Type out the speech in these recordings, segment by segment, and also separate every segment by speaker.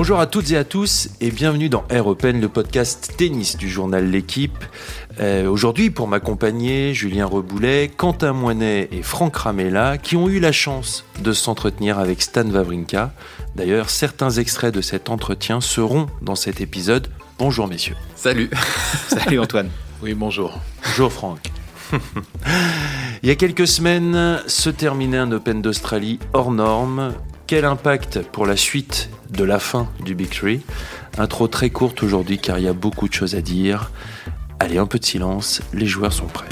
Speaker 1: Bonjour à toutes et à tous et bienvenue dans Air Open, le podcast tennis du journal L'équipe. Euh, Aujourd'hui, pour m'accompagner, Julien Reboulet, Quentin Moinet et Franck Ramella, qui ont eu la chance de s'entretenir avec Stan Wawrinka. D'ailleurs, certains extraits de cet entretien seront dans cet épisode. Bonjour messieurs.
Speaker 2: Salut.
Speaker 3: Salut Antoine.
Speaker 2: Oui, bonjour.
Speaker 1: Bonjour Franck. Il y a quelques semaines se terminait un Open d'Australie hors norme. Quel impact pour la suite de la fin du Big Three? Intro très courte aujourd'hui car il y a beaucoup de choses à dire. Allez, un peu de silence, les joueurs sont prêts.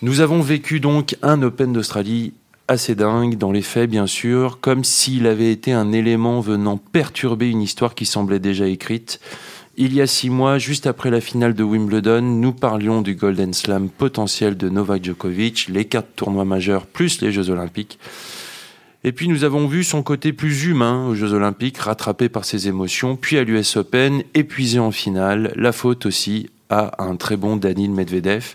Speaker 1: Nous avons vécu donc un Open d'Australie assez dingue dans les faits bien sûr, comme s'il avait été un élément venant perturber une histoire qui semblait déjà écrite. Il y a six mois, juste après la finale de Wimbledon, nous parlions du Golden Slam potentiel de Novak Djokovic, les quatre tournois majeurs plus les Jeux Olympiques. Et puis nous avons vu son côté plus humain aux Jeux Olympiques, rattrapé par ses émotions, puis à l'US Open, épuisé en finale, la faute aussi à un très bon Danil Medvedev.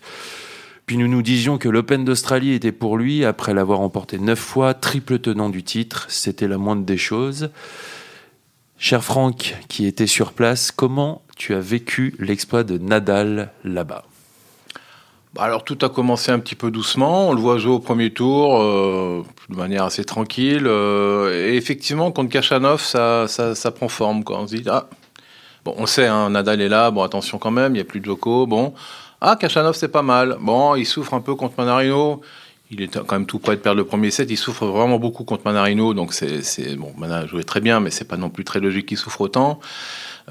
Speaker 1: Puis nous nous disions que l'Open d'Australie était pour lui, après l'avoir emporté neuf fois, triple tenant du titre, c'était la moindre des choses. Cher Franck, qui était sur place, comment tu as vécu l'exploit de Nadal là-bas?
Speaker 2: Bah, alors tout a commencé un petit peu doucement, on le voit jouer au premier tour euh, de manière assez tranquille. euh, et effectivement, contre Kachanov, ça, ça, prend forme. On se dit, ah, on sait, hein, Nadal est là, bon, attention quand même, il n'y a plus de Joko. Bon, ah, Kachanov, c'est pas mal. Bon, il souffre un peu contre Manarino. Il est quand même tout près de perdre le premier set. Il souffre vraiment beaucoup contre Manarino. Donc, c'est, bon, Mana jouait très bien, mais c'est pas non plus très logique qu'il souffre autant.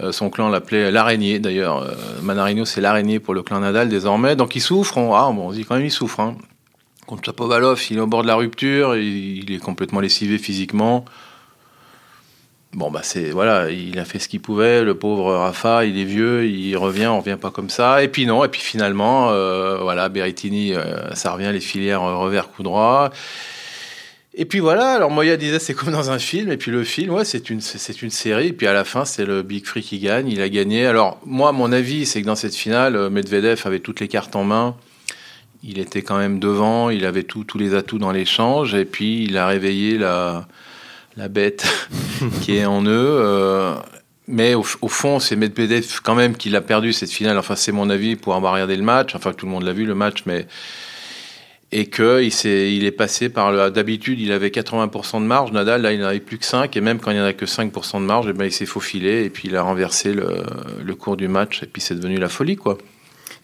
Speaker 2: Euh, son clan l'appelait l'araignée, d'ailleurs. Euh, Manarino, c'est l'araignée pour le clan Nadal désormais. Donc, il souffre. On, ah, bon, on dit quand même, il souffre. Hein. Contre Chapovalov, il est au bord de la rupture. Il est complètement lessivé physiquement. Bon, bah, c'est, voilà, il a fait ce qu'il pouvait. Le pauvre Rafa, il est vieux, il revient, on revient pas comme ça. Et puis, non, et puis finalement, euh, voilà, Berrettini, euh, ça revient, les filières euh, revers coup droit. Et puis voilà, alors Moya disait c'est comme dans un film, et puis le film, ouais, c'est une, c'est une série, et puis à la fin, c'est le Big Free qui gagne, il a gagné. Alors, moi, mon avis, c'est que dans cette finale, Medvedev avait toutes les cartes en main, il était quand même devant, il avait tout- tous les atouts dans l'échange, et puis il a réveillé la, la bête qui est en eux. euh, mais au, fond, c'est Medvedev quand même qui l'a perdu cette finale. Enfin, c'est mon avis pour avoir regardé le match. Enfin, tout le monde l'a vu le match, mais et que il, s'est- il est passé par le. D'habitude, il avait 80% de marge. Nadal, là, il n'en avait plus que 5. Et même quand il n'y en a que 5% de marge, eh ben, il s'est faufilé. Et puis, il a renversé le, cours du match. Et puis, c'est devenu la folie, quoi.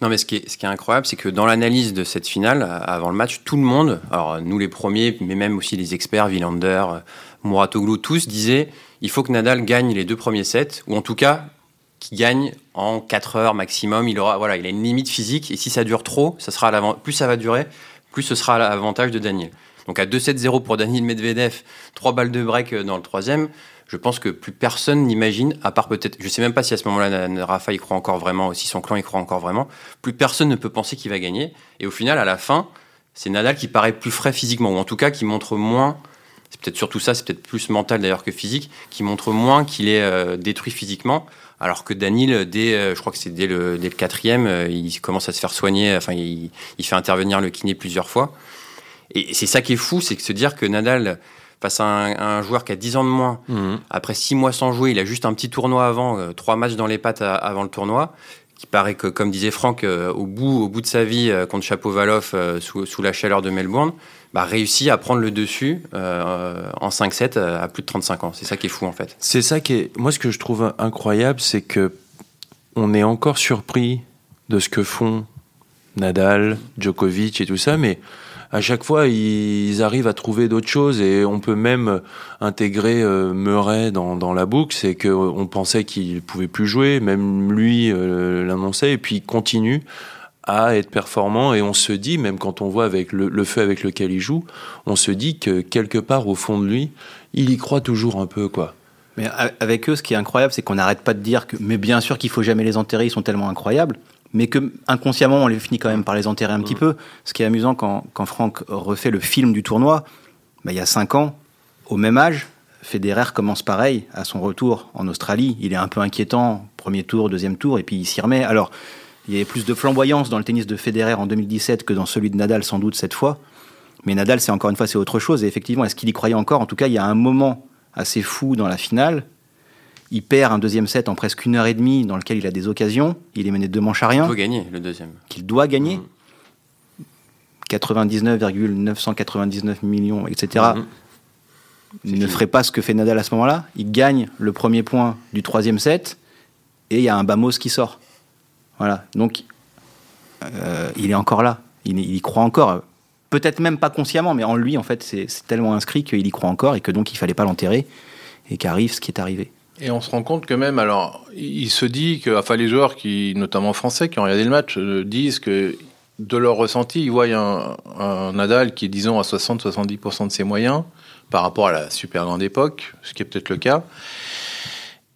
Speaker 3: Non, mais ce qui est, ce qui est incroyable, c'est que dans l'analyse de cette finale, euh, avant le match, tout le monde, alors nous les premiers, mais même aussi les experts, Villander, Mouratoglou, tous disaient il faut que Nadal gagne les deux premiers sets, ou en tout cas qu'il gagne en 4 heures maximum. Il aura, voilà, il a une limite physique, et si ça dure trop, ça sera à plus ça va durer, plus ce sera à l'avantage de Daniel. Donc à 2-7-0 pour Daniel Medvedev, 3 balles de break euh, dans le troisième, je pense que plus personne n'imagine, à part peut-être, je sais même pas si à ce moment-là Rafa y croit encore vraiment, ou si son clan y croit encore vraiment, plus personne ne peut penser qu'il va gagner. Et au final, à la fin, c'est Nadal qui paraît plus frais physiquement, ou en tout cas qui montre moins, c'est peut-être surtout ça, c'est peut-être plus mental d'ailleurs que physique, qui montre moins qu'il est euh, détruit physiquement, alors que Daniel, dès, euh, je crois que c'est dès le, dès le quatrième, euh, il commence à se faire soigner, enfin il, il fait intervenir le kiné plusieurs fois. Et c'est ça qui est fou, c'est que se dire que Nadal, face à un, à un joueur qui a 10 ans de moins, après six mois sans jouer, il a juste un petit tournoi avant, euh, trois matchs dans les pattes à- avant le tournoi, qui paraît que, comme disait Franck, au, bout, au bout de sa vie, contre euh, sous, sous la chaleur de Melbourne, bah, réussit à prendre le dessus euh, en 5-7 à plus de 35 ans. C'est ça qui est fou, en fait.
Speaker 1: C'est ça qui est. Moi, ce que je trouve incroyable, c'est que on est encore surpris de ce que font Nadal, Djokovic et tout ça, mais à chaque fois, ils arrivent à trouver d'autres choses et on peut même intégrer euh, Murray dans, la boucle. C'est que on pensait qu'il pouvait plus jouer, même lui euh, l'annonçait, et puis il continue à être performant et on se dit, même quand on voit avec le, feu avec lequel il joue, on se dit que quelque part au fond de lui, il y croit toujours un peu, quoi.
Speaker 4: Mais avec eux, ce qui est incroyable, c'est qu'on n'arrête pas de dire que, mais bien sûr qu'il faut jamais les enterrer, ils sont tellement incroyables, mais que inconsciemment, on les finit quand même par les enterrer un petit peu. Ce qui est amusant quand, quand Franck refait le film du tournoi, bah, il y a cinq ans, au même âge, Federer commence pareil à son retour en Australie. Il est un peu inquiétant, premier tour, deuxième tour, et puis il s'y remet. Alors, il y avait plus de flamboyance dans le tennis de Federer en 2017 que dans celui de Nadal, sans doute, cette fois. Mais Nadal, c'est encore une fois, c'est autre chose. Et effectivement, est-ce qu'il y croyait encore? En tout cas, il y a un moment assez fou dans la finale. Il perd un deuxième set en presque une heure et demie, dans lequel il a des occasions. Il est mené deux manches à rien.
Speaker 3: Il faut gagner le deuxième.
Speaker 4: Qu'il doit gagner.
Speaker 3: Mhm.
Speaker 4: 99,999 millions, etc.
Speaker 1: Mhm.
Speaker 4: ne
Speaker 1: fini.
Speaker 4: ferait pas ce que fait Nadal à ce moment-là. Il gagne le premier point du troisième set et il y a un Bamos qui sort. Voilà. Donc, euh, il est encore là. Il, y croit encore. Peut-être même pas consciemment, mais en lui, en fait, c'est c'est tellement inscrit qu'il y croit encore et que donc il fallait pas l'enterrer et qu'arrive ce qui est arrivé.
Speaker 2: Et on se rend compte que même, alors, il se dit que, enfin, les joueurs qui, notamment français, qui ont regardé le match, euh, disent que de leur ressenti, ils voient un, un Nadal qui est, disons, à 60-70% de ses moyens par rapport à la super grande époque, ce qui est peut-être le cas,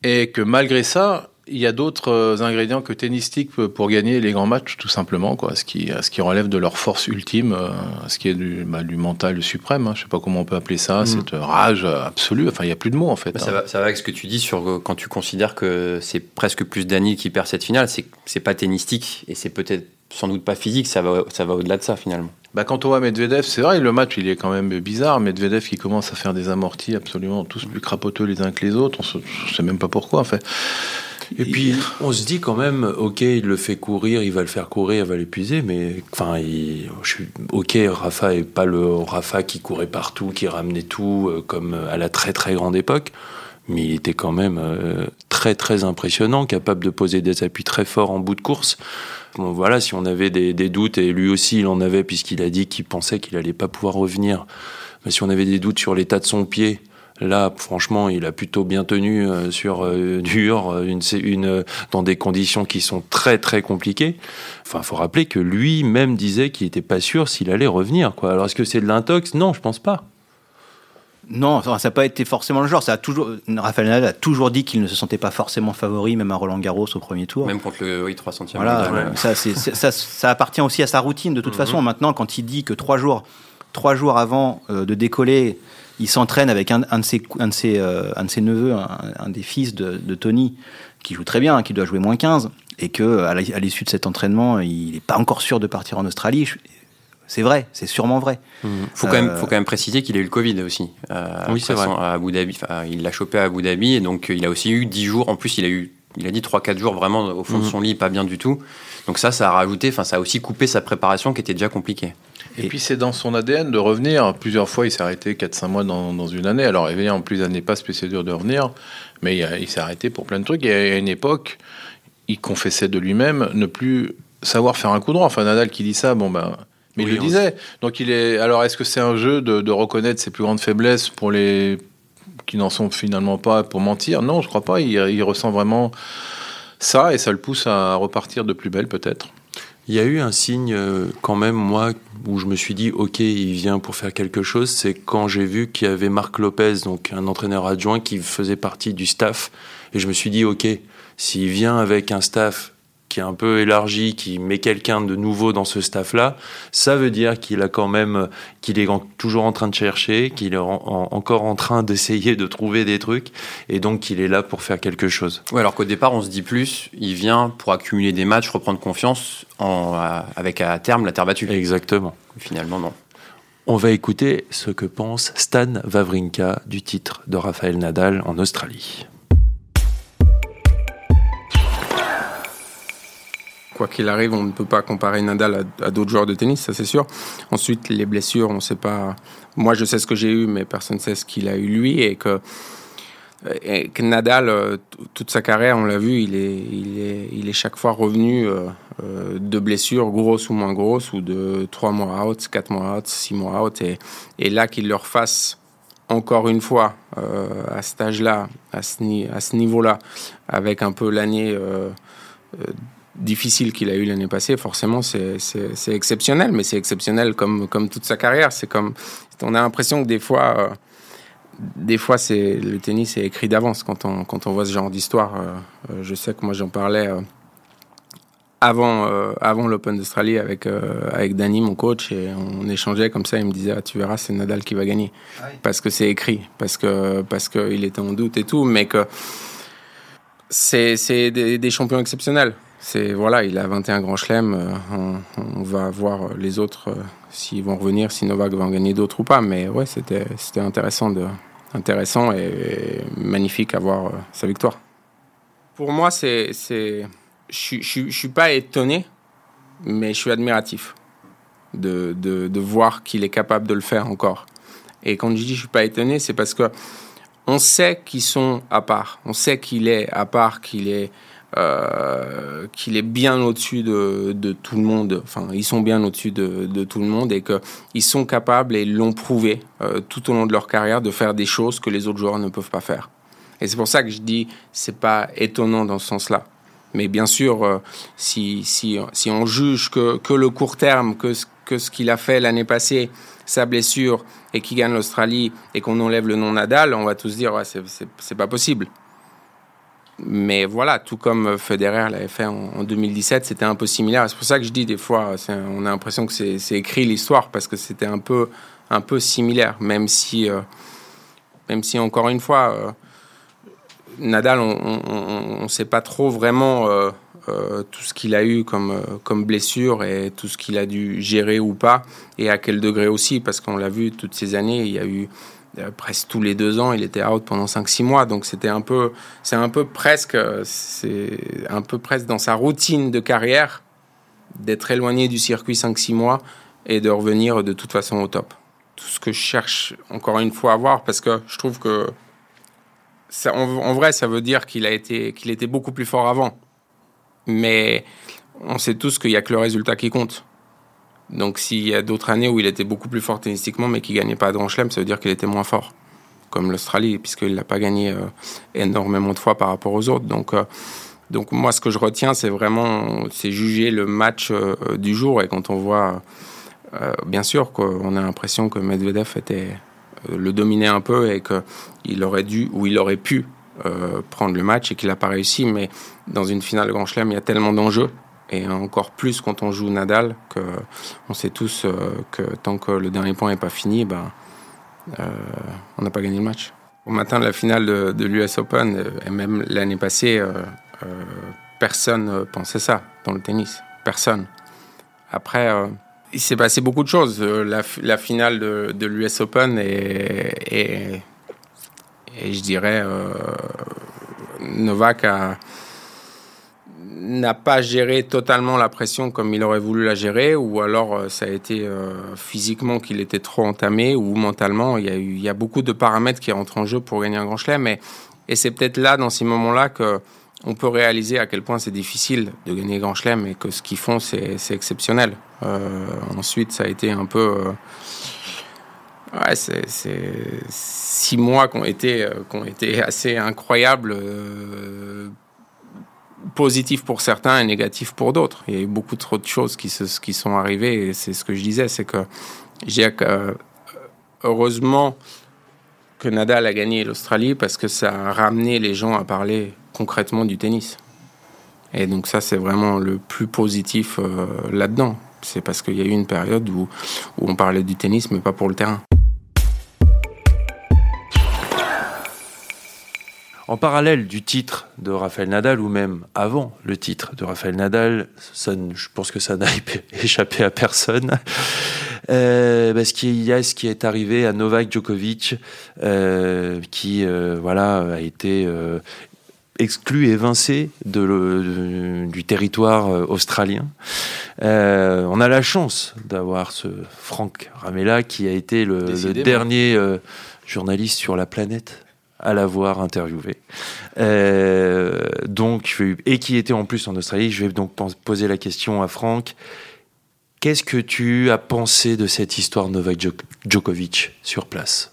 Speaker 2: et que malgré ça, il y a d'autres euh, ingrédients que tennistiques pour- gagner les grands matchs, tout simplement, quoi, ce qui, ce qui relève de leur force ultime, euh, ce qui est du, bah, du mental suprême, hein, je sais pas comment on peut appeler ça,
Speaker 1: Mhm.
Speaker 2: cette rage absolue, enfin, il n'y a plus de mots, en fait.
Speaker 3: Bah,
Speaker 2: hein.
Speaker 3: ça, va, ça va avec ce que tu dis sur euh, quand tu considères que c'est presque plus Daniel qui perd cette finale, c'est c'est pas tennistique et c'est peut-être sans doute pas physique, ça va, ça va au-delà de ça finalement.
Speaker 2: Bah, quand on voit Medvedev, c'est vrai, le match il est quand même bizarre. Medvedev qui commence à faire des amortis absolument tous plus crapoteux les uns que les autres. On se, je sais même pas pourquoi en fait.
Speaker 1: Et puis, on se dit quand même, ok, il le fait courir, il va le faire courir, il va l'épuiser, mais enfin, il- je suis, ok, Rafa est pas le Rafa qui courait partout, qui ramenait tout euh, comme à la très très grande époque, mais il était quand même euh, très très impressionnant, capable de poser des appuis très forts en bout de course. Bon, voilà, si on avait des, des doutes, et lui aussi il en avait, puisqu'il a dit qu'il pensait qu'il allait pas pouvoir revenir, mais si on avait des doutes sur l'état de son pied, Là, franchement, il a plutôt bien tenu euh, sur euh, dur, euh, une, dans des conditions qui sont très très compliquées. Enfin, faut rappeler que lui-même disait qu'il n'était pas sûr s'il allait revenir. Quoi. Alors, est-ce que c'est de l'intox? Non, je pense pas.
Speaker 4: Non, ça n'a pas été forcément le genre. Ça a toujours, Rafael Nadal a toujours dit qu'il ne se sentait pas forcément favori, même à Roland Garros au premier tour.
Speaker 3: Même contre le oui, 300e.
Speaker 4: Voilà,
Speaker 3: mondial.
Speaker 4: euh, ça, c'est- c'est- ça, ça appartient aussi à sa routine de toute
Speaker 1: Mhm.
Speaker 4: façon. Maintenant, quand il dit que trois jours, trois jours avant euh, de décoller, il s'entraîne avec un, un de ses, un de ses, euh, un de ses neveux, un, un des fils de, de Tony, qui joue très bien, qui doit jouer moins 15, et que à l'issue de cet entraînement, il n'est pas encore sûr de partir en Australie. C'est vrai, c'est sûrement vrai.
Speaker 3: Quand, même,
Speaker 4: Euh,
Speaker 3: faut quand même préciser qu'il a eu le Covid aussi. euh,
Speaker 1: Oui, c'est vrai.
Speaker 3: À Abu Dhabi, il l'a chopé à Abu Dhabi et donc il a aussi eu 10 jours. En plus, il a eu, il a dit 3-4 jours vraiment au fond de
Speaker 1: Mhm.
Speaker 3: son lit, pas bien du tout. Donc ça, ça a rajouté, enfin, ça a aussi coupé sa préparation qui était déjà compliquée.
Speaker 2: Et, puis c'est dans son ADN de revenir. Plusieurs fois, il s'est arrêté 4-5 mois dans, dans une année. Alors évidemment, plus l'année passe, plus c'est dur de revenir. Mais il, s'est arrêté pour plein de trucs. Et à une époque, il confessait de lui-même ne plus savoir faire un coup droit. Enfin, Nadal qui dit ça, bon ben. Mais
Speaker 1: Oui,
Speaker 2: il le disait. Donc il est. Alors est-ce que c'est un jeu de, de reconnaître ses plus grandes faiblesses pour les qui n'en sont finalement pas pour mentir Non, je crois pas. Il, ressent vraiment ça et ça le pousse à repartir de plus belle peut-être.
Speaker 1: Il y a eu un signe euh, quand même, moi, où je me suis dit, ok, il vient pour faire quelque chose, c'est quand j'ai vu qu'il y avait Marc Lopez, donc un entraîneur adjoint qui faisait partie du staff, et je me suis dit, ok, s'il vient avec un staff qui est un peu élargi, qui met quelqu'un de nouveau dans ce staff-là, ça veut dire qu'il a quand même, qu'il est en- toujours en train de chercher, qu'il est en- en- encore en train d'essayer de trouver des trucs, et donc qu'il est là pour faire quelque chose.
Speaker 3: Ouais, alors qu'au départ, on se dit plus, il vient pour accumuler des matchs, reprendre confiance avec à terme la terre battue.
Speaker 1: Exactement.
Speaker 3: Finalement, non.
Speaker 1: On va écouter ce que pense Stan Wawrinka du titre de Rafael Nadal en Australie.
Speaker 5: Quoi qu'il arrive, on ne peut pas comparer Nadal à, d'autres joueurs de tennis, ça c'est sûr. Ensuite, les blessures, on ne sait pas. Moi, je sais ce que j'ai eu, mais personne ne sait ce qu'il a eu lui. Et que, que Nadal, euh, toute sa carrière, on l'a vu, il est, il, est, il est chaque fois revenu euh, euh, de blessures, grosses ou moins grosses, ou de 3 mois out, 4 mois out, 6 mois out. Et, là, qu'il leur fasse encore une fois euh, à cet âge-là, à ce, ni- à ce niveau-là, avec un peu l'année. euh, euh, difficile qu'il a eu l'année passée, forcément, c'est exceptionnel, mais c'est exceptionnel comme, comme toute sa carrière. C'est comme, on a l'impression que des fois, euh, des fois, c'est le tennis est écrit d'avance quand on, quand on voit ce genre d'histoire. Euh, euh, je sais que moi, j'en parlais euh, avant, avant l'Open d'Australie avec, avec Danny, mon coach, et on échangeait comme ça. Il me disait, ah, tu verras, c'est Nadal qui va gagner. Parce que c'est écrit, parce que parce qu'il était en doute et tout, mais que c'est c'est des, des champions exceptionnels. C'est voilà, il a 21 grands chelems. On, on, va voir les autres s'ils vont revenir, si Novak va en gagner d'autres ou pas. Mais ouais, c'était c'était intéressant de intéressant et, magnifique à voir sa victoire. Pour moi, c'est c'est je je suis pas étonné, mais je suis admiratif de, de, de voir qu'il est capable de le faire encore. Et quand je dis je suis pas étonné, c'est parce que on sait qu'ils sont à part. On sait qu'il est à part, qu'il est euh, qu'il est bien au-dessus de, tout le monde. Enfin, ils sont bien au-dessus de, tout le monde et qu'ils sont capables et l'ont prouvé euh, tout au long de leur carrière de faire des choses que les autres joueurs ne peuvent pas faire. Et c'est pour ça que je dis c'est pas étonnant dans ce sens-là. Mais bien sûr, euh, si, si, on juge que, que le court terme, que, que ce qu'il a fait l'année passée, sa blessure, et qu'il gagne l'Australie, et qu'on enlève le nom Nadal, on va tous dire, c'est pas possible. Mais voilà, tout comme Federer l'avait fait en, 2017, c'était un peu similaire. C'est pour ça que je dis des fois, on a l'impression que c'est écrit l'histoire, parce que c'était un peu, un peu similaire, même si, euh, même si encore une fois, euh, Nadal, on ne sait pas trop vraiment euh, tout ce qu'il a eu comme, comme blessure et tout ce qu'il a dû gérer ou pas, et à quel degré aussi, parce qu'on l'a vu toutes ces années, il y a eu presque tous les deux ans, il était out pendant 5-6 mois, donc c'était un peu, c'est un peu presque, c'est un peu presque dans sa routine de carrière d'être éloigné du circuit 5-6 mois et de revenir de toute façon au top. Tout ce que je cherche encore une fois à voir, parce que je trouve que en, vrai, ça veut dire qu'il a été, qu'il était beaucoup plus fort avant. Mais on sait tous qu'il n'y a que le résultat qui compte. Donc s'il y a d'autres années où il était beaucoup plus fort tennistiquement, mais qu'il gagnait pas de Grand Chelem, ça veut dire qu'il était moins fort. Comme l'Australie, puisqu'il l'a pas gagné euh, énormément de fois par rapport aux autres. Donc, euh, donc moi, ce que je retiens, c'est vraiment, c'est juger le match euh, du jour. Et quand on voit, bien sûr, qu'on a l'impression que Medvedev était le dominait un peu et qu'il aurait dû ou il aurait pu prendre le match et qu'il n'a pas réussi. Mais dans une finale Grand Chelem, il y a tellement d'enjeux et encore plus quand on joue Nadal que on sait tous euh, que tant que le dernier point n'est pas fini, ben, euh, on n'a pas gagné le match. Au matin de la finale de, l'US Open et même l'année passée, personne pensait ça dans le tennis. Personne. Après, il s'est passé beaucoup de choses. Euh, la, finale de, de l'US Open et, je dirais euh, Novak n'a pas géré totalement la pression comme il aurait voulu la gérer, ou alors euh, ça a été physiquement qu'il était trop entamé, ou mentalement. Il y, a eu, beaucoup de paramètres qui rentrent en jeu pour gagner un grand chelem, mais, et c'est peut-être là, dans ces moments-là, que on peut réaliser à quel point c'est difficile de gagner Grand Chelem et que ce qu'ils font, c'est exceptionnel. Euh, ensuite, ça a été un peu. Euh, ouais, c'est six mois qui ont été, euh, été assez incroyables, positifs pour certains et négatifs pour d'autres. Il y a eu beaucoup trop de choses qui, se, qui sont arrivées et c'est ce que je disais, c'est que j'ai heureusement que Nadal a gagné l'Australie parce que ça a ramené les gens à parler concrètement du tennis. Et donc ça, c'est vraiment le plus positif euh, là-dedans. C'est parce qu'il y a eu une période où, où on parlait du tennis, mais pas pour le terrain.
Speaker 1: En parallèle du titre de Rafael Nadal, ou même avant le titre de Rafael Nadal, ça, je pense que ça n'a échappé à personne, euh, parce qu'il y a ce qui est arrivé à Novak Djokovic, euh, qui euh, voilà a été euh, exclu, évincé de le, du territoire australien. On a la chance d'avoir ce Franck Ramella qui a été le, le dernier journaliste sur la planète à l'avoir interviewé. Euh, donc, et qui était en plus en Australie. Je vais donc poser la question à Franck. Qu'est-ce que tu as pensé de cette histoire Novak Djokovic sur place?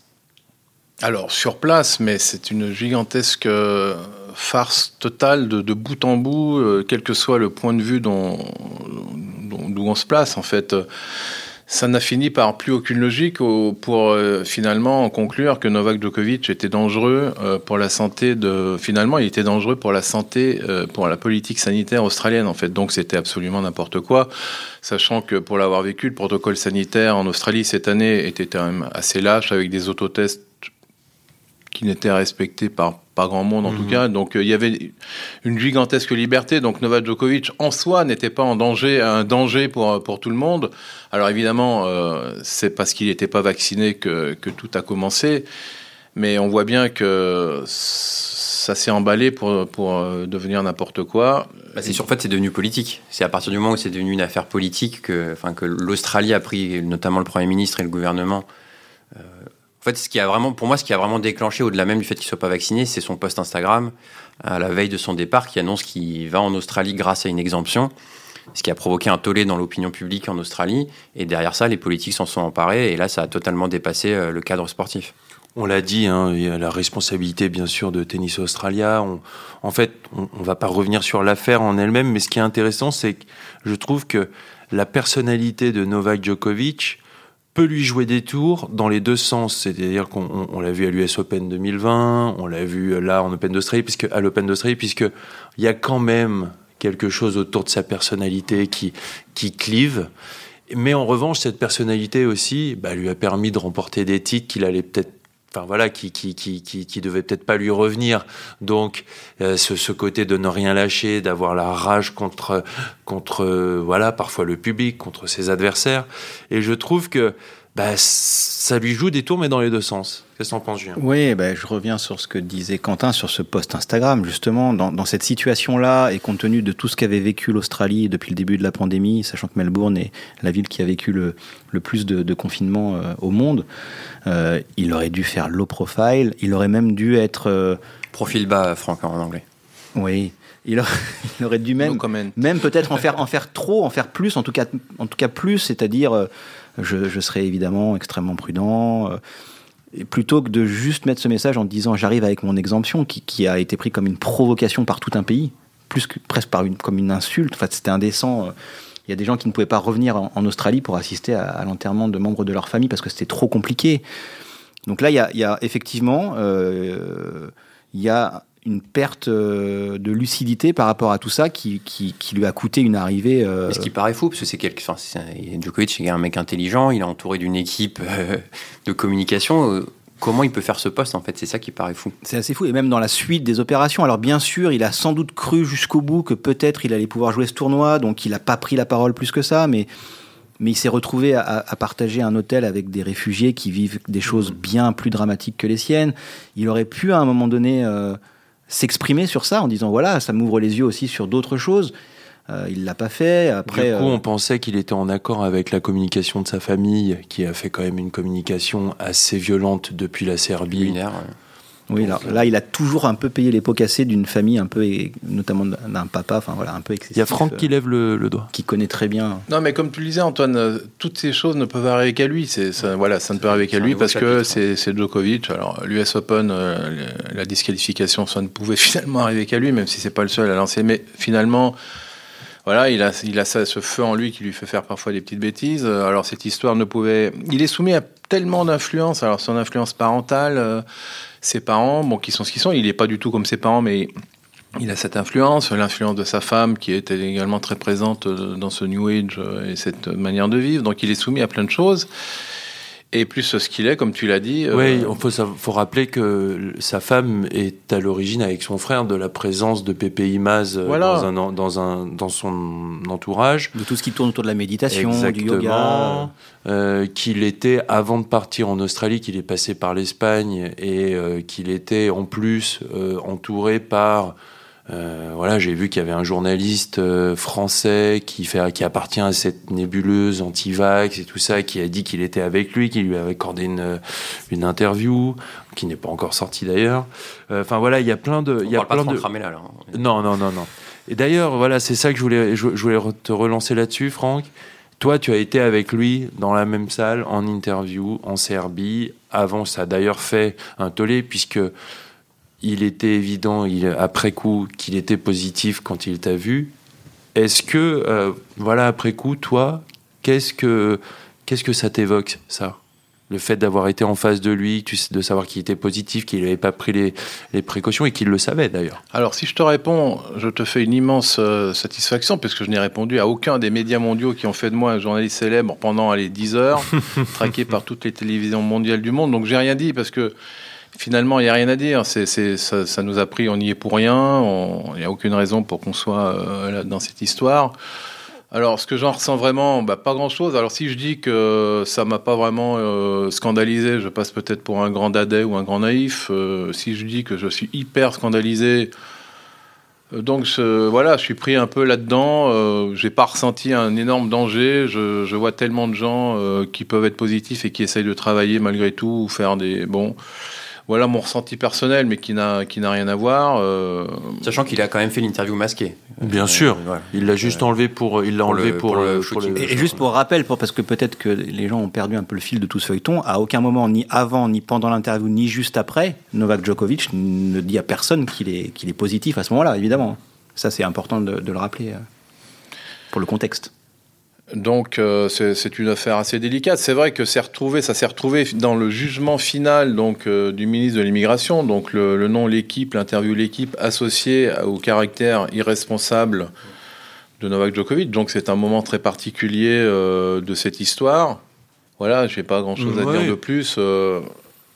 Speaker 2: Alors, sur place, mais c'est une gigantesque farce totale de, de bout en bout, euh, quel que soit le point de vue d'où on se place, en fait. Ça n'a fini par plus aucune logique pour euh, finalement conclure que Novak Djokovic était dangereux euh, pour la santé de. Finalement, il était dangereux pour la santé, pour la politique sanitaire australienne, en fait. Donc, c'était absolument n'importe quoi, sachant que pour l'avoir vécu, le protocole sanitaire en Australie cette année était quand même assez lâche avec des autotests qui n'étaient respectés par pas grand monde en tout
Speaker 1: Mhm.
Speaker 2: cas. Donc euh, il y avait une gigantesque liberté. Donc Novak Djokovic en soi n'était pas en danger, un danger pour, pour tout le monde. Alors évidemment, euh, c'est parce qu'il n'était pas vacciné que, que tout a commencé. Mais on voit bien que ça s'est emballé pour, pour euh, devenir n'importe quoi.
Speaker 3: Bah, c'est sûr, en fait, c'est devenu politique. C'est à partir du moment où c'est devenu une affaire politique que, enfin, que l'Australie a pris, notamment le Premier ministre et le gouvernement. Euh, en fait, ce qui a vraiment, pour moi, ce qui a vraiment déclenché, au-delà même du fait qu'il soit pas vacciné, c'est son post Instagram à la veille de son départ qui annonce qu'il va en Australie grâce à une exemption, ce qui a provoqué un tollé dans l'opinion publique en Australie. Et derrière ça, les politiques s'en sont emparés et là, ça a totalement dépassé euh, le cadre sportif.
Speaker 1: On l'a dit, hein, il y a la responsabilité bien sûr de Tennis Australia. En fait, on, on va pas revenir sur l'affaire en elle-même, mais ce qui est intéressant, c'est que je trouve que la personnalité de Novak Djokovic peut lui jouer des tours dans les deux sens. C'est-à-dire qu'on on- l'a vu à l'US Open 2020, on l'a vu là en Open d'Australie, puisque à l'Open d'Australie, puisque il y a quand même quelque chose autour de sa personnalité qui qui clive. Mais en revanche, cette personnalité aussi bah, lui a permis de remporter des titres qu'il allait peut-être enfin voilà, qui qui qui qui, qui devait peut-être pas lui revenir. Donc euh, ce, ce côté de ne rien lâcher, d'avoir la rage contre contre euh, voilà parfois le public, contre ses adversaires. Et je trouve que bah, ça lui joue des tours, mais dans les deux sens. Qu'est-ce que t'en penses, Julien?
Speaker 4: Oui, ben, je reviens sur ce que disait Quentin sur ce post Instagram. Justement, dans, dans cette situation-là, et compte tenu de tout ce qu'avait vécu l'Australie depuis le début de la pandémie, sachant que Melbourne est la ville qui a vécu le, le plus de, de confinement euh, au monde, euh, il aurait dû faire low profile. Il aurait même dû être. euh,
Speaker 3: Profil bas, Franck, en anglais.
Speaker 4: Oui, il aurait, il aurait dû même. Même peut-être en faire, en faire trop, en faire plus, en tout cas, en tout cas plus, c'est-à-dire, euh, je, je serai évidemment extrêmement prudent. euh, et plutôt que de juste mettre ce message en disant j'arrive avec mon exemption, qui, qui a été pris comme une provocation par tout un pays, plus que presque par une, comme une insulte. En fait, c'était indécent. euh, Il y a des gens qui ne pouvaient pas revenir en, en Australie pour assister à, à l'enterrement de membres de leur famille parce que c'était trop compliqué. Donc là, il y a, il y a effectivement, euh, il y a une perte euh, de lucidité par rapport à tout ça qui, qui, qui lui a coûté une arrivée. euh,
Speaker 3: ce qui paraît fou, parce que c'est quelque, enfin, c'est un- Djokovic c'est un mec intelligent, il est entouré d'une équipe euh, de communication. euh, comment il peut faire ce poste en fait? C'est ça qui paraît fou.
Speaker 4: C'est assez fou. Et même dans la suite des opérations. Alors, bien sûr, il a sans doute cru jusqu'au bout que peut-être il allait pouvoir jouer ce tournoi, donc il n'a pas pris la parole plus que ça, mais, mais il s'est retrouvé à, à partager un hôtel avec des réfugiés qui vivent des choses bien plus dramatiques que les siennes. Il aurait pu, à un moment donné, euh, s'exprimer sur ça en disant voilà, ça m'ouvre les yeux aussi sur d'autres choses. Euh, il l'a pas fait. Après,
Speaker 1: du coup,
Speaker 4: euh,
Speaker 1: on pensait qu'il était en accord avec la communication de sa famille, qui a fait quand même une communication assez violente depuis la Serbie.
Speaker 3: Lunaire.
Speaker 4: Oui, là, là, il a toujours un peu payé les pots cassés d'une famille un peu, et notamment d'un papa, enfin voilà, un peu excessif.
Speaker 1: Il y a Franck
Speaker 4: euh,
Speaker 1: qui lève le, le doigt.
Speaker 4: qui connaît très bien.
Speaker 2: Non, mais comme tu le disais, Antoine, euh, toutes ces choses ne peuvent arriver qu'à lui. Ça, voilà, ça ne peut arriver qu'à lui parce que
Speaker 3: chapitre.
Speaker 2: c'est, c'est Djokovic. Alors, l'US Open, euh, la disqualification, ça ne pouvait finalement arriver qu'à lui, même si c'est pas le seul à lancer. Mais finalement, voilà, il a, il a ça, ce feu en lui qui lui fait faire parfois des petites bêtises. Euh, Alors, cette histoire ne pouvait. Il est soumis à tellement d'influences. Alors, son influence parentale, euh, ses parents, bon, qui sont ce qu'ils sont. Il n'est pas du tout comme ses parents, mais il a cette influence, l'influence de sa femme qui était également très présente euh, dans ce New Age euh, et cette manière de vivre. Donc il est soumis à plein de choses. Et plus ce qu'il est, comme tu l'as dit. euh,
Speaker 1: Oui, il faut, rappeler que sa femme est à l'origine avec son frère de la présence de Pépé Imaz euh,
Speaker 2: Voilà.
Speaker 1: dans, un, en- dans, un, dans son entourage.
Speaker 4: De tout ce qui tourne autour de la méditation, du yoga.
Speaker 1: Euh, qu'il était, avant de partir en Australie, qu'il est passé par l'Espagne et euh, qu'il était en plus euh, entouré par. Euh, voilà, j'ai vu qu'il y avait un journaliste euh, français qui, fait, qui appartient à cette nébuleuse anti-vax et tout ça, qui a dit qu'il était avec lui, qui lui avait accordé une, une interview, qui n'est pas encore sortie d'ailleurs. Euh, Enfin voilà, il y a plein de.
Speaker 3: On
Speaker 1: il y a
Speaker 3: parle pas
Speaker 1: plein
Speaker 3: de là. hein.
Speaker 1: Non, non, non, non. Et d'ailleurs, voilà, c'est ça que je voulais, je, je voulais te relancer là-dessus, Franck. Toi, tu as été avec lui dans la même salle, en interview, en Serbie. Avant, ça a d'ailleurs fait un tollé, puisque il était évident, il, après coup, qu'il était positif quand il t'a vu. Est-ce que, euh, voilà, après coup, toi, qu'est-ce que, qu'est-ce que ça t'évoque, ça? Le fait d'avoir été en face de lui, de savoir qu'il était positif, qu'il n'avait pas pris les, les précautions et qu'il le savait d'ailleurs.
Speaker 2: Alors, si je te réponds, je te fais une immense euh, satisfaction, puisque je n'ai répondu à aucun des médias mondiaux qui ont fait de moi un journaliste célèbre pendant les 10 heures, traqué par toutes les télévisions mondiales du monde. Donc, j'ai rien dit, parce que finalement, il n'y a rien à dire. Ça, nous a pris, on y est pour rien. Il n'y a aucune raison pour qu'on soit euh, dans cette histoire. Alors, ce que j'en ressens vraiment, bah, pas grand-chose. Alors, si je dis que ça m'a pas vraiment euh, scandalisé, je passe peut-être pour un grand dadais ou un grand naïf. Euh, si je dis que je suis hyper scandalisé, donc voilà, je suis pris un peu là-dedans. Euh, j'ai pas ressenti un énorme danger. Je, vois tellement de gens qui peuvent être positifs et qui essayent de travailler malgré tout ou faire des bons voilà mon ressenti personnel, mais qui n'a qui n'a rien à voir. Euh...
Speaker 3: Sachant qu'il a quand même fait l'interview masquée.
Speaker 1: Bien euh, sûr. Il l'a juste enlevé pour il l'a enlevé le, pour, pour, le,
Speaker 4: pour le, et, juste pour rappel, pour parce que peut-être que les gens ont perdu un peu le fil de tout ce feuilleton. À aucun moment, ni avant, ni pendant l'interview, ni juste après, Novak Djokovic ne dit à personne qu'il est qu'il est positif à ce moment-là, évidemment. Ça, c'est important de, de, le rappeler euh, pour le contexte.
Speaker 2: Donc euh, c'est une affaire assez délicate. C'est vrai que retrouvé, ça s'est retrouvé dans le jugement final donc euh, du ministre de l'immigration. Donc le, le nom l'équipe, l'interview l'équipe associé au caractère irresponsable de Novak Djokovic. Donc c'est un moment très particulier euh, de cette histoire. Voilà, j'ai pas grand chose à ouais. dire de plus.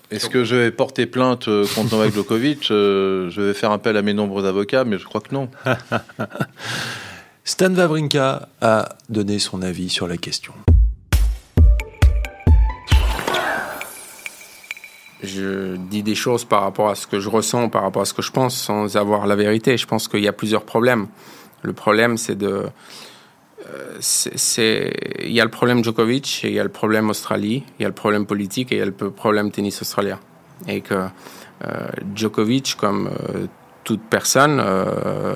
Speaker 2: Est-ce que je vais porter plainte contre Novak Djokovic Je vais faire appel à mes nombreux avocats, mais je crois que non.
Speaker 1: Stan Wawrinka a donné son avis sur la question.
Speaker 5: Je dis des choses par rapport à ce que je ressens, par rapport à ce que je pense, sans avoir la vérité. Je pense qu'il y a plusieurs problèmes. Le problème, c'est de. Euh, c'est, il y a le problème Djokovic, et il y a le problème Australie, il y a le problème politique et il y a le problème tennis australien. Et que euh, Djokovic, comme euh, toute personne euh,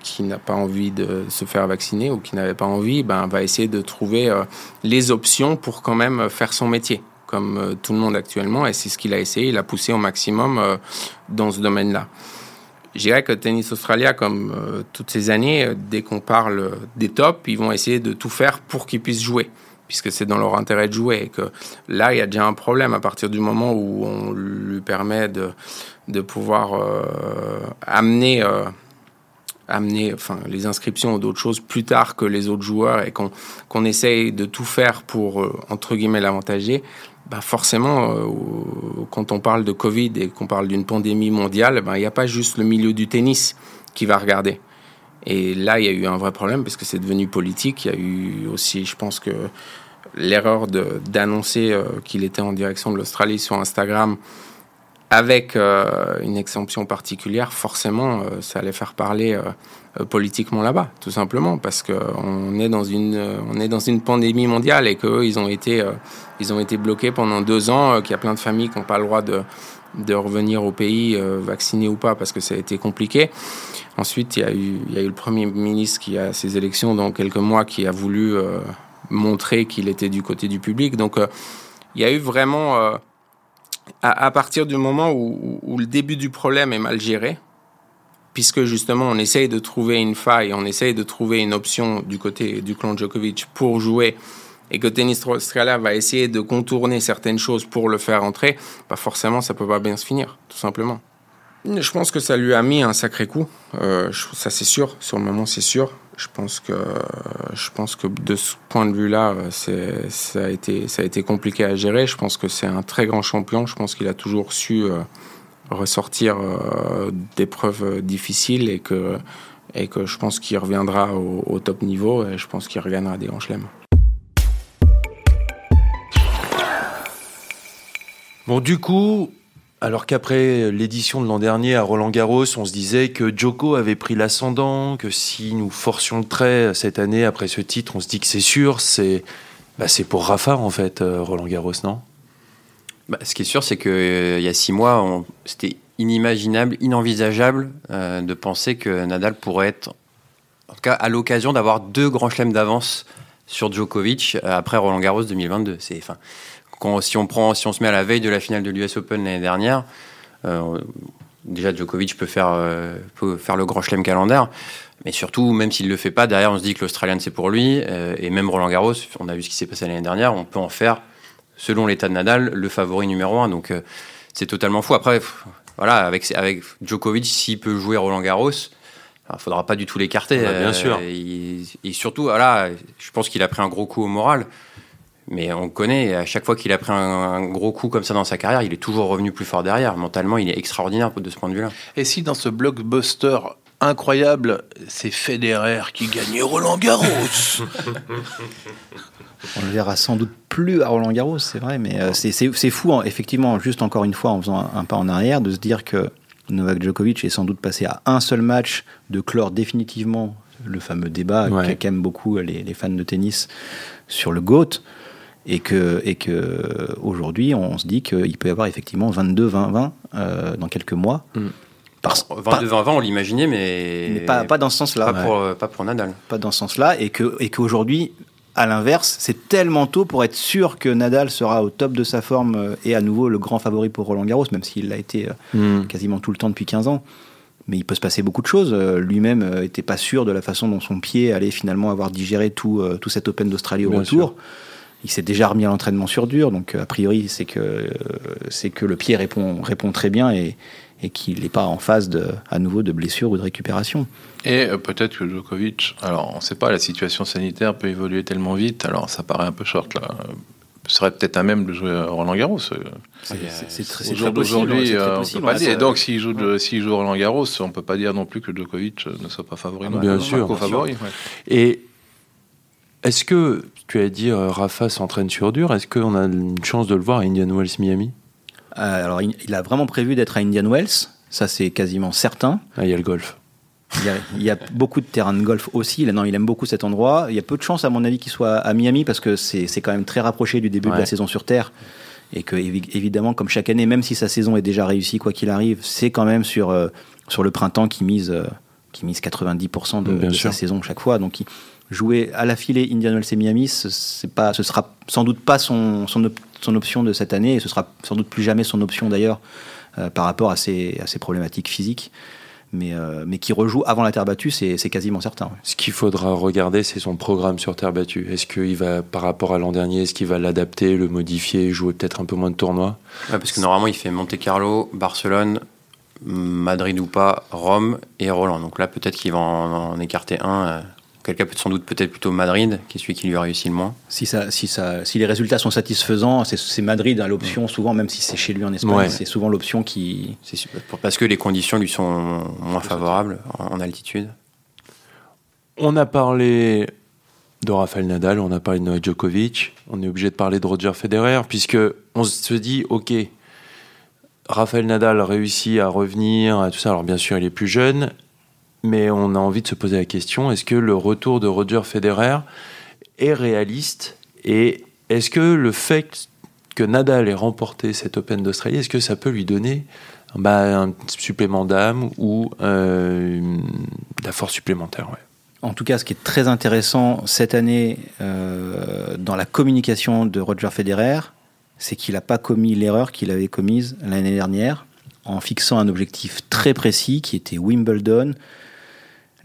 Speaker 5: qui n'a pas envie de se faire vacciner ou qui n'avait pas envie, ben, va essayer de trouver euh, les options pour quand même faire son métier, comme euh, tout le monde actuellement. Et c'est ce qu'il a essayé. Il a poussé au maximum dans ce domaine-là. Je dirais que Tennis Australia, comme toutes ces années, dès qu'on parle des tops, ils vont essayer de tout faire pour qu'ils puissent jouer puisque c'est dans leur intérêt de jouer et que là, il y a déjà un problème à partir du moment où on lui permet de, de pouvoir euh, amener, euh, amener enfin, les inscriptions ou d'autres choses plus tard que les autres joueurs et qu'on qu'on essaye de tout faire pour, euh, entre guillemets, l'avantager, ben forcément, quand on parle de Covid et qu'on parle d'une pandémie mondiale, ben, il n'y a pas juste le milieu du tennis qui va regarder. Et là, il y a eu un vrai problème parce que c'est devenu politique. Il y a eu aussi, je pense que l'erreur d'annoncer euh, qu'il était en direction de l'Australie sur Instagram avec euh, une exemption particulière, forcément, euh, ça allait faire parler politiquement là-bas, tout simplement, parce qu'on est dans une, est dans une pandémie mondiale et qu'eux, ils ont été, ils ont été bloqués pendant deux ans, qu'il y a plein de familles qui n'ont pas le droit de, de revenir au pays, euh, vaccinés ou pas, parce que ça a été compliqué. Ensuite, il y, a eu, y a eu le Premier ministre qui, a ses élections dans quelques mois, qui a voulu euh, montrer qu'il était du côté du public. Donc, euh, il y a eu vraiment, à, à, partir du moment où, où, le début du problème est mal géré, puisque justement on essaye de trouver une faille, on essaye de trouver une option du côté du clan Djokovic pour jouer et que Tennis Australia va essayer de contourner certaines choses pour le faire entrer, bah forcément ça peut pas bien se finir, tout simplement. Je pense que ça lui a mis un sacré coup, euh, ça c'est sûr, sur le moment c'est sûr. Je pense que je pense que de ce point de vue-là, c'est ça a été ça a été compliqué à gérer. Je pense que c'est un très grand champion. Je pense qu'il a toujours su euh, ressortir euh, d'épreuves difficiles et que et que je pense qu'il reviendra au, au, top niveau et je pense qu'il regagnera des grands chelems.
Speaker 1: Bon, du coup, alors qu'après l'édition de l'an dernier à Roland Garros, on se disait que Joko avait pris l'ascendant, que si nous forcions le trait cette année après ce titre, on se dit que c'est sûr, c'est bah, pour Rafa en fait, euh, Roland Garros, non?
Speaker 3: Bah, Ce qui est sûr, c'est qu'il euh, y a six mois, c'était inimaginable, inenvisageable euh, de penser que Nadal pourrait être, en tout cas à l'occasion d'avoir deux grands chelems d'avance sur Djokovic après Roland Garros 2022. C'est, quand, si, on prend, si on se met à la veille de la finale de l'US Open l'année dernière, euh, déjà Djokovic peut faire, euh, peut faire le grand chelem calendaire, mais surtout, même s'il ne le fait pas, derrière on se dit que l'Australienne c'est pour lui, euh, et même Roland Garros, on a vu ce qui s'est passé l'année dernière, on peut en faire, selon l'état de Nadal, le favori numéro un. Donc c'est totalement fou. Après, voilà, avec, avec Djokovic, s'il peut jouer Roland Garros, il ne faudra pas du tout l'écarter.
Speaker 1: bien sûr.
Speaker 3: Et, et, surtout, voilà, je pense qu'il a pris un gros coup au moral Mais on le connaît, et à chaque fois qu'il a pris un, un gros coup comme ça dans sa carrière, il est toujours revenu plus fort derrière. Mentalement, il est extraordinaire de ce point de vue-là.
Speaker 2: Et si dans ce blockbuster incroyable, c'est Federer qui gagnait Roland Garros
Speaker 4: On le verra sans doute plus à Roland Garros, c'est vrai, mais euh, c'est- fou, hein, effectivement, juste encore une fois, en faisant un, un pas en arrière, de se dire que Novak Djokovic est sans doute passé à un seul match de clore définitivement le fameux débat
Speaker 1: Ouais.
Speaker 4: qu'aiment beaucoup les, les fans de tennis sur le GOAT. Et que, et que aujourd'hui, on se dit qu'il peut y avoir effectivement 22-20-20 euh, dans quelques mois.
Speaker 1: Mm.
Speaker 4: Parce,
Speaker 3: 22-20, on l'imaginait, mais,
Speaker 4: mais pas, pas dans ce sens-là.
Speaker 3: pas pour, euh, pas pour Nadal.
Speaker 4: pas dans ce sens-là, et que et qu'aujourd'hui, à l'inverse, c'est tellement tôt pour être sûr que Nadal sera au top de sa forme euh, et à nouveau le grand favori pour Roland Garros, même s'il l'a été euh,
Speaker 1: Hmm.
Speaker 4: quasiment tout le temps depuis 15 ans. Mais il peut se passer beaucoup de choses. Euh, Lui-même n'était pas sûr de la façon dont son pied allait finalement avoir digéré tout, euh, tout cet Open d'Australie au
Speaker 1: Bien
Speaker 4: retour. Il s'est déjà remis à l'entraînement sur dur, donc euh, a priori c'est que, euh, c'est que le pied répond, répond très bien et, et qu'il n'est pas en phase de, à nouveau de blessure ou de récupération.
Speaker 2: Et euh, peut-être que Djokovic, alors on ne sait pas, la situation sanitaire peut évoluer tellement vite, alors ça paraît un peu short là. Serait peut-être à même de jouer à Roland Garros.
Speaker 4: C'est très,
Speaker 2: jour
Speaker 4: très possible.
Speaker 2: d'aujourd'hui, on
Speaker 4: possible,
Speaker 2: peut pas dire. Et donc, s'il joue, Roland Garros, on peut pas dire non plus que Djokovic ne soit pas favori.
Speaker 1: Ah,
Speaker 2: non
Speaker 1: bien sûr.
Speaker 2: Marco favori. ouais.
Speaker 1: Et est-ce que, tu as dit, euh, Rafa s'entraîne sur dur, est-ce qu'on a une chance de le voir à Indian Wells Miami?
Speaker 4: Euh, alors, il, a vraiment prévu d'être à Indian Wells. Ça, c'est quasiment certain.
Speaker 1: Ah, il y a le golf.
Speaker 4: Il y, a, il y a beaucoup de terrains de golf aussi. Il, non, il aime beaucoup cet endroit. Il y a peu de chances, à mon avis, qu'il soit à Miami parce que c'est quand même très rapproché du début de la saison sur Terre. Et que, évi- évidemment, comme chaque année, même si sa saison est déjà réussie, quoi qu'il arrive, c'est quand même sur, euh, sur le printemps qui mise, euh, qui mise 90% de, sa saison chaque fois. Donc, il- jouer à la filée Indian Wells et Miami, ce, c'est pas, ce sera sans doute pas son, son, op- son option de cette année et ce sera sans doute plus jamais son option d'ailleurs euh, par rapport à ses, à ses problématiques physiques. Mais, euh, mais qui rejoue avant la terre battue, c'est quasiment certain.
Speaker 1: Ce qu'il faudra regarder, c'est son programme sur terre battue. Est-ce qu'il va, par rapport à l'an dernier, est-ce qu'il va l'adapter, le modifier, jouer peut-être un peu moins de tournois?
Speaker 3: Ouais, parce que normalement, il fait Monte Carlo, Barcelone, Madrid ou pas, Rome et Roland. Donc là, peut-être qu'il va en, en écarter un. euh, Quelqu'un peut sans doute peut-être plutôt Madrid, qui est celui qui lui a réussi le moins.
Speaker 4: Si, ça, si, ça, si les résultats sont satisfaisants, c'est- Madrid hein, l'option, souvent, même si c'est chez lui en Espagne,
Speaker 1: Ouais.
Speaker 4: c'est souvent l'option qui.
Speaker 3: C'est super- pour- parce que les conditions lui sont moins favorables en, en altitude.
Speaker 1: On a parlé de Rafael Nadal, on a parlé de Novak Djokovic, on est obligé de parler de Roger Federer, puisque on se dit, ok, Rafael Nadal réussit à revenir, à tout ça. Alors bien sûr, il est plus jeune, mais on a envie de se poser la question est-ce que le retour de Roger Federer est réaliste Et est-ce que le fait que Nadal ait remporté cet Open d'Australie, est-ce que ça peut lui donner bah, un supplément d'âme ou euh, la force supplémentaire.
Speaker 4: En tout cas, ce qui est très intéressant cette année euh, dans la communication de Roger Federer, c'est qu'il n'a pas commis l'erreur qu'il avait commise l'année dernière en fixant un objectif très précis qui était Wimbledon.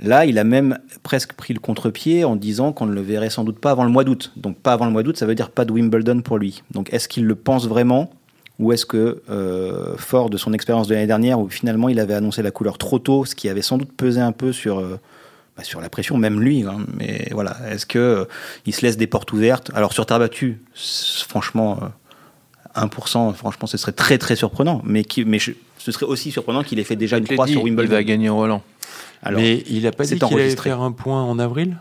Speaker 4: Là, il a même presque pris le contre-pied en disant qu'on ne le verrait sans doute pas avant le mois d'août. Donc pas avant le mois d'août, ça veut dire pas de Wimbledon pour lui. Donc est-ce qu'il le pense vraiment ou est-ce que, euh, fort de son expérience de l'année dernière, où finalement il avait annoncé la couleur trop tôt, ce qui avait sans doute pesé un peu sur, euh, bah, sur la pression, même lui. hein. mais voilà, est-ce que euh, il se laisse des portes ouvertes? Alors sur terre battue, franchement, euh, 1%, franchement, ce serait très très surprenant. Mais, qui, mais je- ce serait aussi surprenant qu'il ait fait déjà une croix
Speaker 2: dit,
Speaker 4: sur
Speaker 2: il
Speaker 4: Wimbledon.
Speaker 2: va gagner Roland.
Speaker 4: Alors,
Speaker 1: mais il n'a pas dit qu'il allait
Speaker 4: enregistré.
Speaker 1: faire un point en avril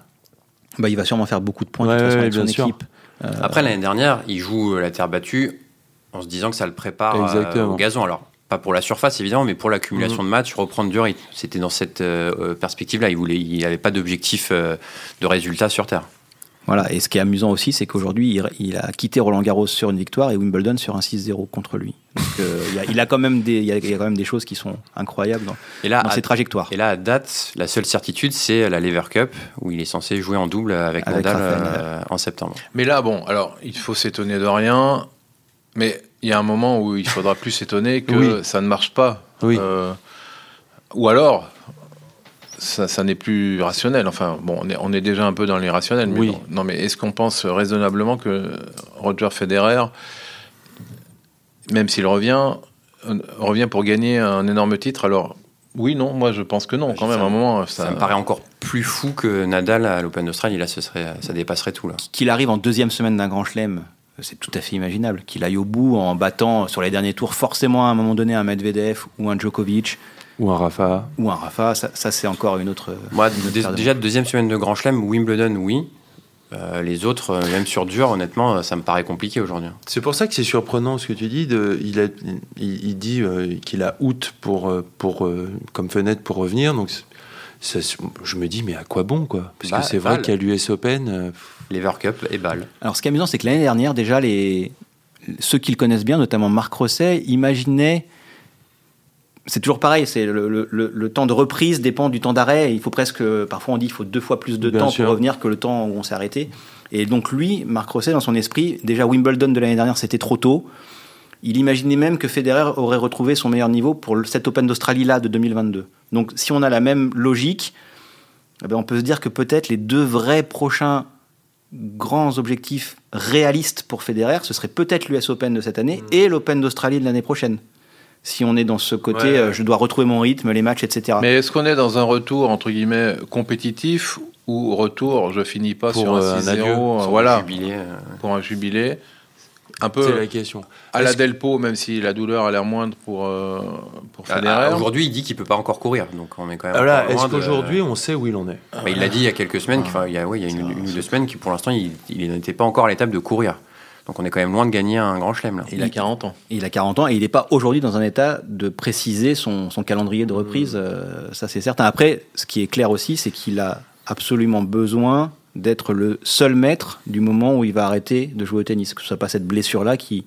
Speaker 4: bah, il va sûrement faire beaucoup de points de
Speaker 1: Ouais,
Speaker 4: toute façon
Speaker 1: ouais,
Speaker 4: avec son équipe. Euh,
Speaker 3: Après, l'année dernière, il joue euh, la terre battue en se disant que ça le prépare euh, au gazon. Alors, pas pour la surface, évidemment, mais pour l'accumulation de matchs, reprendre du rythme. C'était dans cette euh, perspective-là. Il n'avait pas d'objectif euh, de résultat sur terre.
Speaker 4: Voilà, et ce qui est amusant aussi, c'est qu'aujourd'hui, il, il a quitté Roland Garros sur une victoire et Wimbledon sur un 6-0 contre lui. Donc, euh, il, y a, il a quand même des, il y a, il y a quand même des choses qui sont incroyables dans,
Speaker 3: Et là,
Speaker 4: dans
Speaker 3: à,
Speaker 4: ses trajectoires.
Speaker 3: et là, à date, la seule certitude, c'est la Lever Cup, où il est censé jouer en double avec,
Speaker 4: Avec
Speaker 3: Nadal euh, en septembre.
Speaker 2: Mais là, bon, alors, il faut s'étonner de rien, mais il y a un moment où il faudra plus s'étonner que
Speaker 1: Oui.
Speaker 2: ça ne marche pas.
Speaker 1: Oui.
Speaker 2: Euh, ou alors, ça, ça n'est plus rationnel. Enfin, bon, on est, on est déjà un peu dans l'irrationnel. Mais
Speaker 1: Oui.
Speaker 2: non, non, mais est-ce qu'on pense raisonnablement que Roger Federer, même s'il revient, euh, revient pour gagner un énorme titre Alors, Oui, non, moi je pense que non, quand
Speaker 3: Ça-
Speaker 2: même. À un moment,
Speaker 3: Ça,
Speaker 2: ça,
Speaker 3: me paraît encore plus fou que Nadal à l'Open d'Australie. Là, ce serait, ça dépasserait tout. Là.
Speaker 4: Qu'il arrive en deuxième semaine d'un grand chelem, c'est tout à fait imaginable. Qu'il aille au bout en battant sur les derniers tours forcément à un moment donné un Medvedev ou un Djokovic
Speaker 1: Ou un Rafa.
Speaker 4: ou un Rafa, ça, ça, c'est encore une autre.
Speaker 3: Moi,
Speaker 4: une autre
Speaker 3: dé-
Speaker 4: paire de
Speaker 3: déjà, deuxième semaine de Grand Chelem, Wimbledon, oui. Euh, les autres, euh, même sur dur, honnêtement, euh, ça me paraît compliqué aujourd'hui.
Speaker 1: C'est pour ça que c'est surprenant ce que tu dis. De, il, a- il, il dit euh, qu'il a août pour, pour, euh, comme fenêtre pour revenir. Donc ça, je me dis, mais à quoi bon quoi? Parce
Speaker 3: Bah,
Speaker 1: que c'est vrai qu'à l'US Open, euh,
Speaker 3: Lever Cup et Bâle.
Speaker 4: Alors, ce qui est amusant, c'est que l'année dernière, déjà, les... ceux qui le connaissent bien, notamment Marc Rosset, imaginaient. C'est toujours pareil, c'est le, le- le- le temps de reprise dépend du temps d'arrêt. Il faut presque, parfois on dit, il faut deux fois plus de
Speaker 1: Bien
Speaker 4: temps
Speaker 1: sûr.
Speaker 4: pour revenir que le temps où on s'est arrêté. Et donc lui, Marc Rosset, dans son esprit, déjà Wimbledon de l'année dernière, c'était trop tôt. Il imaginait même que Federer aurait retrouvé son meilleur niveau pour cet Open d'Australie là de 2022. Donc si on a la même logique, eh ben, on peut se dire que peut-être les deux vrais prochains grands objectifs réalistes pour Federer, ce serait peut-être l'US Open de cette année et l'Open d'Australie de l'année prochaine. Si on est dans ce côté,
Speaker 1: Ouais, ouais.
Speaker 4: euh, je dois retrouver mon rythme, les matchs, etc.
Speaker 2: Mais est-ce qu'on est dans un retour, entre guillemets, compétitif ou retour, je finis pas
Speaker 1: Pour,
Speaker 2: sur
Speaker 1: euh,
Speaker 2: un
Speaker 1: un
Speaker 2: 6-0,
Speaker 1: adieu,
Speaker 2: euh, voilà,
Speaker 3: jubilé, euh,
Speaker 2: pour un jubilé Un
Speaker 1: c'est
Speaker 2: peu
Speaker 1: la question.
Speaker 2: à la Delpo, même si la douleur a l'air moindre pour, euh, pour
Speaker 3: ah,
Speaker 2: Federer.
Speaker 3: Aujourd'hui, il dit qu'il peut pas encore courir. Donc on est quand même.
Speaker 1: Alors là,
Speaker 3: encore loin
Speaker 1: est-ce
Speaker 3: de-
Speaker 1: qu'aujourd'hui on sait où il en est?
Speaker 3: Bah, il l'a dit il y a quelques semaines, il y a, ouais, il y a une, une ou deux semaines, qui pour l'instant, il il n'était pas encore à l'étape de courir. Donc on est quand même loin de gagner un grand chelem là.
Speaker 2: Il a 40 ans.
Speaker 4: Il a 40 ans et il n'est pas aujourd'hui dans un état de préciser son, son calendrier de reprise, euh, ça c'est certain. Après, ce qui est clair aussi, c'est qu'il a absolument besoin d'être le seul maître du moment où il va arrêter de jouer au tennis, que ce soit pas cette blessure-là qui,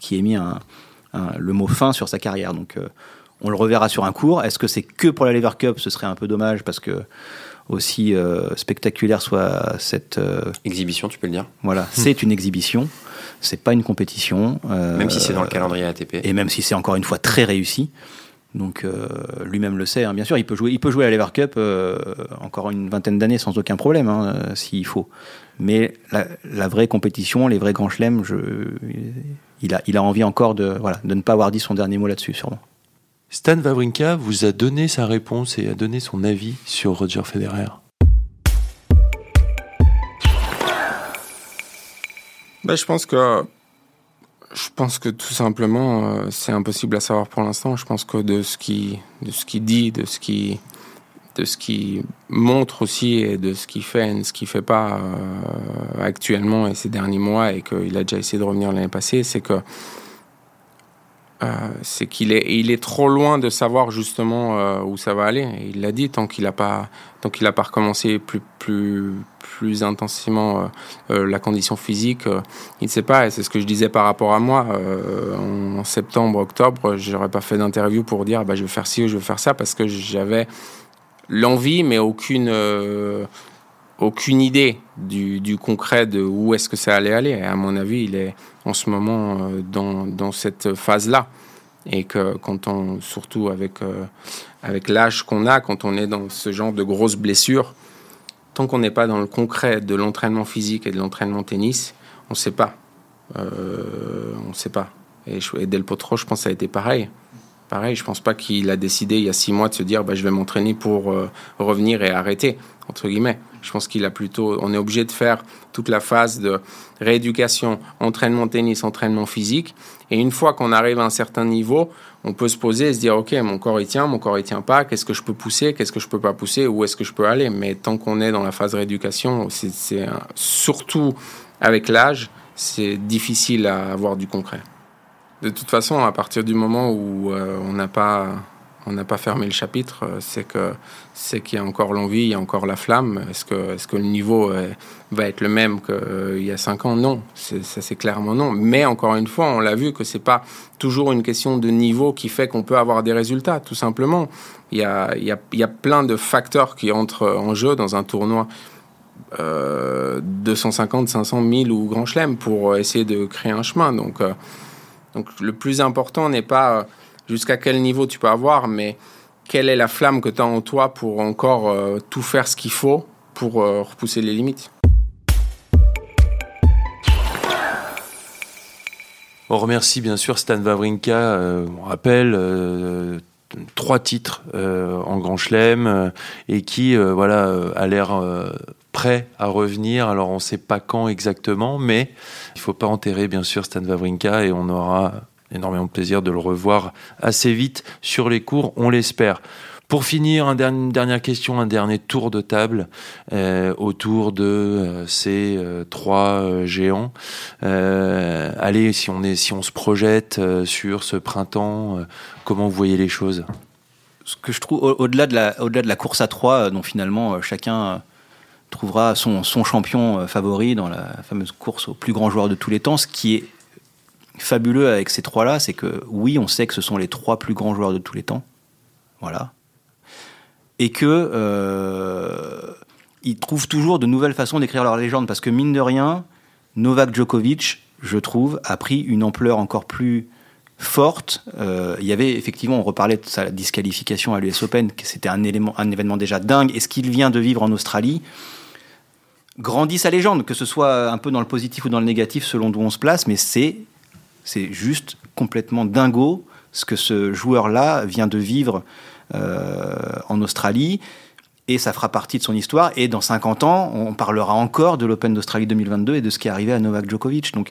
Speaker 4: qui ait mis un, un- le mot fin sur sa carrière. Donc euh, on le reverra sur un cours. Est-ce que c'est que pour la Lever Cup? Ce serait un peu dommage parce que aussi euh, spectaculaire soit cette... euh,
Speaker 3: Exhibition, tu peux le dire.
Speaker 4: voilà, c'est une exhibition, c'est pas une compétition. euh,
Speaker 3: Même si c'est dans le calendrier ATP.
Speaker 4: et même si c'est encore une fois très réussi. Donc euh, lui-même le sait, hein. bien sûr, il peut jouer, il peut jouer à la Lever Cup euh, encore une vingtaine d'années sans aucun problème, hein, euh, s'il faut. Mais la, la vraie compétition, les vrais grands chelems, je, il, a, il a envie encore de, voilà, de ne pas avoir dit son dernier mot là-dessus, sûrement.
Speaker 1: Stan Wawrinka vous a donné sa réponse et a donné son avis sur Roger Federer?
Speaker 5: Ben, je pense que je pense que tout simplement euh, c'est impossible à savoir pour l'instant. Je pense que de ce qui de ce qu'il dit, de ce qui de ce qui montre aussi et de ce qu'il fait et de ce qu'il fait pas euh, actuellement et ces derniers mois et qu'il a déjà essayé de revenir l'année passée, c'est que c'est qu'il est il est trop loin de savoir justement euh, où ça va aller. Il l'a dit tant qu'il a pas pas recommencé plus plus plus intensément euh, euh, la condition physique, euh, il ne sait pas. Et c'est ce que je disais par rapport à moi. Euh, en, septembre, octobre, j'aurais pas fait d'interview pour dire bah, je vais faire ci ou je vais faire ça parce que j'avais l'envie, mais aucune, euh, aucune idée du, concret de où est-ce que ça allait aller. Et à mon avis, il est en ce moment euh, dans, cette phase-là. Et que quand on, surtout avec, euh, avec l'âge qu'on a, quand on est dans ce genre de grosses blessures, tant qu'on n'est pas dans le concret de l'entraînement physique et de l'entraînement tennis, on ne sait pas. Euh, on ne sait pas. Et, Del Potro, je pense ça a été pareil. Pareil, je pense pas qu'il a décidé il y a six mois de se dire bah, je vais m'entraîner pour revenir et arrêter, entre guillemets. Je pense qu'il a plutôt. On est obligé de faire toute la phase de rééducation, entraînement tennis, entraînement physique. Et une fois qu'on arrive à un certain niveau, on peut se poser et se dire ok, mon corps il tient, mon corps il tient pas, qu'est-ce que je peux pousser, qu'est-ce que je peux pas pousser, où est-ce que je peux aller? Mais tant qu'on est dans la phase rééducation, c'est surtout avec l'âge, c'est difficile à avoir du concret. De toute façon, à partir du moment où euh, on n'a pas, on n'a pas fermé le chapitre, euh, c'est que c'est qu'il y a encore l'envie, il y a encore la flamme. Est-ce que, est-ce que le niveau euh, va être le même qu'il y a cinq ans? Non, ça c'est clairement non. Mais encore une fois, on l'a vu que c'est pas toujours une question de niveau qui fait qu'on peut avoir des résultats. Tout simplement, il y a, y a, y a plein de facteurs qui entrent en jeu dans un tournoi. euh, 250, 500, 1000 ou Grand Chelem pour essayer de créer un chemin. Donc, euh, donc le plus important n'est pas euh, jusqu'à quel niveau tu peux avoir, mais quelle est la flamme que tu as en toi pour encore euh, tout faire ce qu'il faut pour euh, repousser les limites?
Speaker 1: On remercie bien sûr Stan Wawrinka. euh, on rappelle, trois titres en Grand Chelem et qui voilà a l'air prêt à revenir. Alors on ne sait pas quand exactement, mais il faut pas enterrer bien sûr Stan Wawrinka et on aura énormément de plaisir de le revoir assez vite sur les cours, on l'espère. Pour finir, une dernière question, un dernier tour de table euh, autour de euh, ces euh, trois géants. allez, si on est, si on se projette sur ce printemps, comment vous voyez les choses?
Speaker 4: Ce que je trouve au-delà de la, course à trois, dont finalement chacun trouvera son, son champion favori dans la fameuse course au plus grand joueur de tous les temps, ce qui est fabuleux avec ces trois-là, c'est que oui, on sait que ce sont les trois plus grands joueurs de tous les temps. Voilà et que euh, ils trouvent toujours de nouvelles façons d'écrire leur légende parce que mine de rien, Novak Djokovic, je trouve, a pris une ampleur encore plus forte. Euh, il y avait effectivement, on reparlait de sa disqualification à l'US Open, que c'était un élément, un événement déjà dingue, et ce qu'il vient de vivre en Australie grandit sa légende, que ce soit un peu dans le positif ou dans le négatif selon d'où on se place, mais c'est c'est juste complètement dingo ce que ce joueur-là vient de vivre euh, en Australie et ça fera partie de son histoire. Et dans 50 ans, on parlera encore de l'Open d'Australie 2022 et de ce qui est arrivé à Novak Djokovic. Donc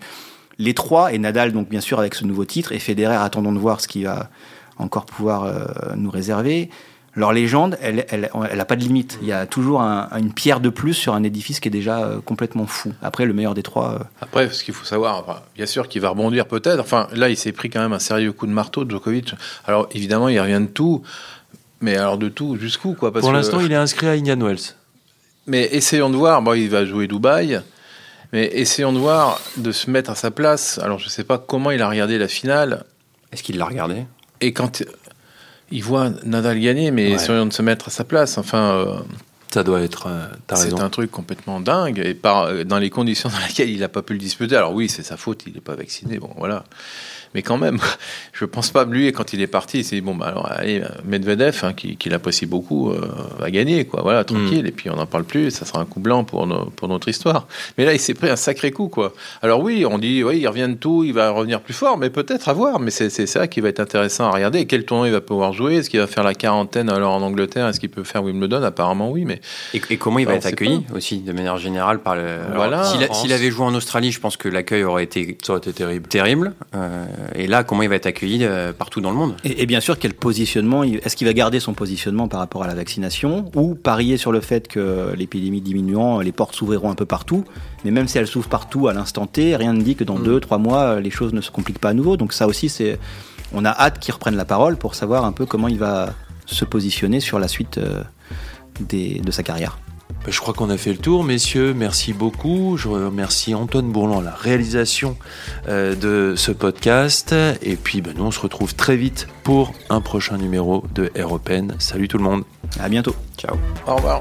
Speaker 4: les trois, et Nadal, donc bien sûr avec ce nouveau titre, et Federer, attendons de voir ce qu'il va encore pouvoir euh, nous réserver. Leur légende, elle n'a elle, elle, pas de limite. Il y a toujours une pierre de plus sur un édifice qui est déjà euh, complètement fou. Après, le meilleur des trois.
Speaker 2: Après, ce qu'il faut savoir, bien sûr qu'il va rebondir peut-être. Enfin, là, il s'est pris quand même un sérieux coup de marteau, Djokovic. Alors, évidemment, il revient de tout. Mais alors de tout, jusqu'où quoi?
Speaker 1: Pour l'instant, il est inscrit à Indian Wells.
Speaker 2: Mais essayons de voir. Bon, il va jouer Dubaï. Mais essayons de voir, de se mettre à sa place. Alors, je ne sais pas comment il a regardé la finale.
Speaker 3: Est-ce qu'il l'a regardé?
Speaker 2: Et quand il voit Nadal gagner, mais essayons de se mettre à sa place. Enfin. Euh,
Speaker 1: ça doit être. Euh,
Speaker 2: c'est un truc complètement dingue. Et par, dans les conditions dans lesquelles il n'a pas pu le disputer. Alors, oui, c'est sa faute, il n'est pas vacciné. Bon, voilà. Mais quand même, je pense pas lui, quand il est parti, c'est bon, bah alors, allez, Medvedev, hein, qui, qui l'apprécie beaucoup, euh, va gagner, quoi. Voilà, tranquille. Mm. Et puis on n'en parle plus, ça sera un coup blanc pour, pour notre histoire. Mais là, il s'est pris un sacré coup, quoi. Alors oui, on dit, oui, il revient de tout, il va revenir plus fort, mais peut-être à voir. Mais c'est ça qui va être intéressant à regarder. quel tournoi il va pouvoir jouer? Est-ce qu'il va faire la quarantaine alors en Angleterre? Est-ce qu'il peut faire Wimbledon? Apparemment, oui. Mais
Speaker 3: et, comment il va être accueilli aussi, de manière générale, par le. Voilà. S'il avait joué en Australie, je pense que l'accueil aurait été,
Speaker 1: ça aurait été terrible.
Speaker 3: Terrible. Euh, et là, comment il va être accueilli euh, partout dans le monde
Speaker 4: et, bien sûr, quel positionnement Est-ce qu'il va garder son positionnement par rapport à la vaccination ou parier sur le fait que l'épidémie diminuant, les portes s'ouvriront un peu partout Mais même si elles s'ouvrent partout à l'instant T, rien ne dit que dans mm. deux, trois mois, les choses ne se compliquent pas à nouveau. Donc ça aussi, c'est, on a hâte qu'il reprenne la parole pour savoir un peu comment il va se positionner sur la suite euh, de sa carrière.
Speaker 1: Bah, je crois qu'on a fait le tour, messieurs. Merci beaucoup. Je remercie Antoine Bourlan, la réalisation euh, de ce podcast. Et puis, bah, nous, on se retrouve très vite pour un prochain numéro de Air Salut tout le monde.
Speaker 4: À bientôt.
Speaker 3: Ciao.
Speaker 2: Au revoir.